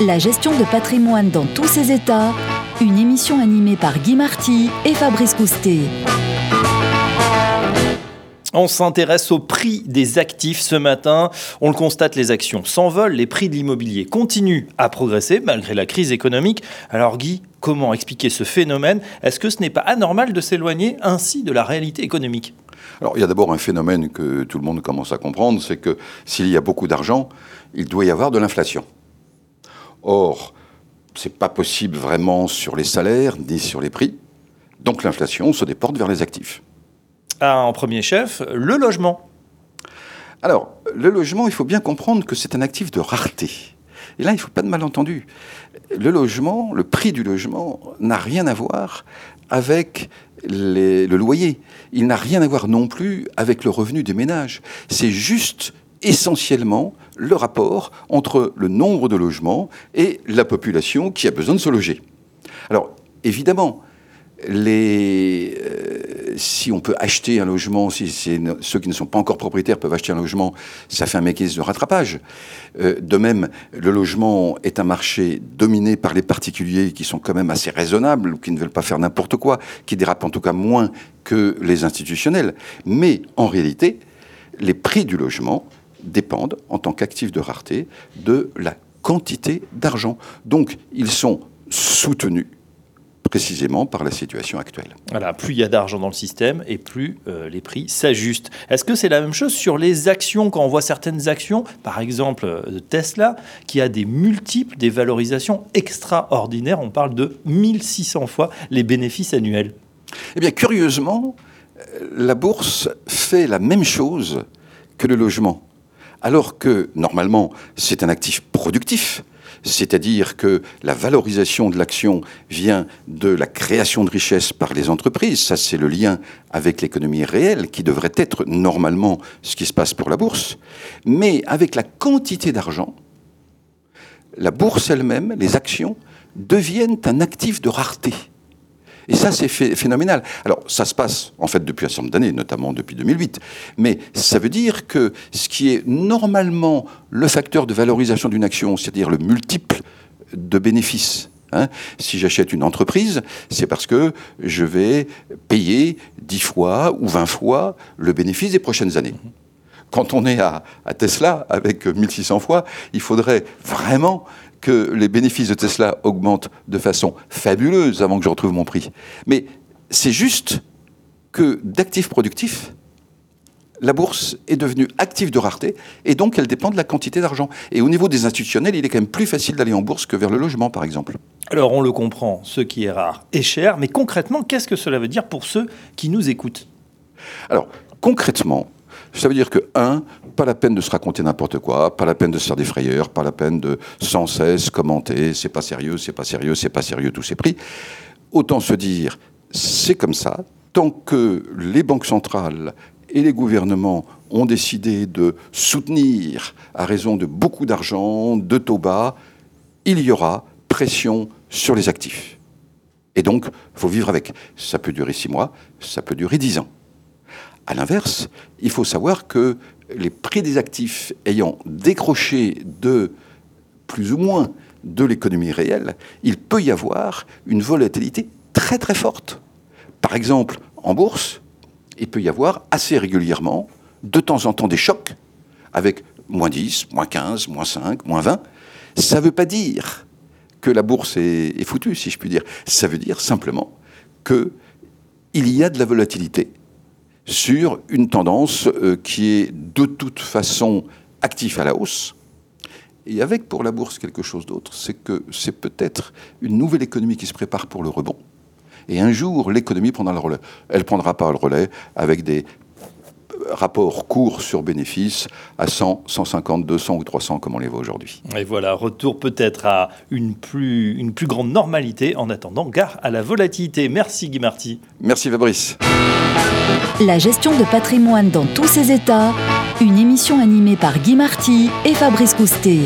La gestion de patrimoine dans tous ses états, une émission animée par Guy Marty et Fabrice Coustet. On s'intéresse au prix des actifs ce matin. On le constate, les actions s'envolent, les prix de l'immobilier continuent à progresser malgré la crise économique. Alors Guy, comment expliquer ce phénomène? Est-ce que ce n'est pas anormal de s'éloigner ainsi de la réalité économique? Alors, il y a d'abord un phénomène que tout le monde commence à comprendre, c'est que s'il y a beaucoup d'argent, il doit y avoir de l'inflation. Or, ce n'est pas possible vraiment sur les salaires ni sur les prix. Donc l'inflation se déporte vers les actifs. Ah, en premier chef, le logement. Alors, le logement, il faut bien comprendre que c'est un actif de rareté. Et là, il ne faut pas de malentendu. Le logement, le prix du logement n'a rien à voir avec le loyer. Il n'a rien à voir non plus avec le revenu des ménages. C'est juste essentiellement le rapport entre le nombre de logements et la population qui a besoin de se loger. Alors, évidemment, euh, si on peut acheter un logement, si ceux qui ne sont pas encore propriétaires peuvent acheter un logement, ça fait un mécanisme de rattrapage. Euh, de même, le logement est un marché dominé par les particuliers qui sont quand même assez raisonnables, qui ne veulent pas faire n'importe quoi, qui dérapent en tout cas moins que les institutionnels. Mais en réalité, les prix du logement dépendent, en tant qu'actifs de rareté, de la quantité d'argent. Donc, ils sont soutenus précisément par la situation actuelle. Voilà, plus il y a d'argent dans le système et plus euh, les prix s'ajustent. Est-ce que c'est la même chose sur les actions quand on voit certaines actions, par exemple euh, Tesla, qui a des multiples, des valorisations extraordinaires? On parle de 1600 fois les bénéfices annuels. Eh bien, curieusement, euh, la bourse fait la même chose que le logement. Alors que, normalement, c'est un actif productif c'est-à-dire que la valorisation de l'action vient de la création de richesses par les entreprises. Ça, c'est le lien avec l'économie réelle qui devrait être normalement ce qui se passe pour la bourse. Mais avec la quantité d'argent, la bourse elle-même, les actions, deviennent un actif de rareté. Et ça, c'est phénoménal. Alors, ça se passe, en fait, depuis un certain nombre d'années, notamment depuis 2008. Mais ça veut dire que ce qui est normalement le facteur de valorisation d'une action, c'est-à-dire le multiple de bénéfices, hein, si j'achète une entreprise, c'est parce que je vais payer 10 fois ou 20 fois le bénéfice des prochaines années. Quand on est à, à Tesla avec 1600 fois, il faudrait vraiment que les bénéfices de Tesla augmentent de façon fabuleuse avant que je retrouve mon prix. Mais c'est juste que d'actifs productifs, la bourse est devenue active de rareté et donc elle dépend de la quantité d'argent. Et au niveau des institutionnels, il est quand même plus facile d'aller en bourse que vers le logement, par exemple. Alors on le comprend, ce qui est rare est cher, mais concrètement, qu'est-ce que cela veut dire pour ceux qui nous écoutent? Alors concrètement, ça veut dire que, un, pas la peine de se raconter n'importe quoi, pas la peine de se faire des frayeurs, pas la peine de sans cesse commenter, c'est pas sérieux, c'est pas sérieux, c'est pas sérieux, tous ces prix. Autant se dire, c'est comme ça, tant que les banques centrales et les gouvernements ont décidé de soutenir à raison de beaucoup d'argent, de taux bas, il y aura pression sur les actifs. Et donc, il faut vivre avec. Ça peut durer six mois, ça peut durer dix ans. À l'inverse, il faut savoir que les prix des actifs ayant décroché de plus ou moins de l'économie réelle, il peut y avoir une volatilité très très forte. Par exemple, en bourse, il peut y avoir assez régulièrement, de temps en temps, des chocs avec moins 10, moins 15, moins 5, moins 20. Ça ne veut pas dire que la bourse est, est foutue, si je puis dire. Ça veut dire simplement qu'il y a de la volatilité sur une tendance euh, qui est de toute façon active à la hausse. Et avec pour la bourse quelque chose d'autre, c'est que c'est peut-être une nouvelle économie qui se prépare pour le rebond. Et un jour, l'économie prendra le relais. Elle prendra pas le relais avec des rapport court sur bénéfice à 100, 150, 200 ou 300 comme on les voit aujourd'hui. Et voilà, retour peut-être à une plus, une plus grande normalité en attendant gare à la volatilité. Merci Guy Marty. Merci Fabrice. La gestion de patrimoine dans tous ses états, une émission animée par Guy Marty et Fabrice Coustet.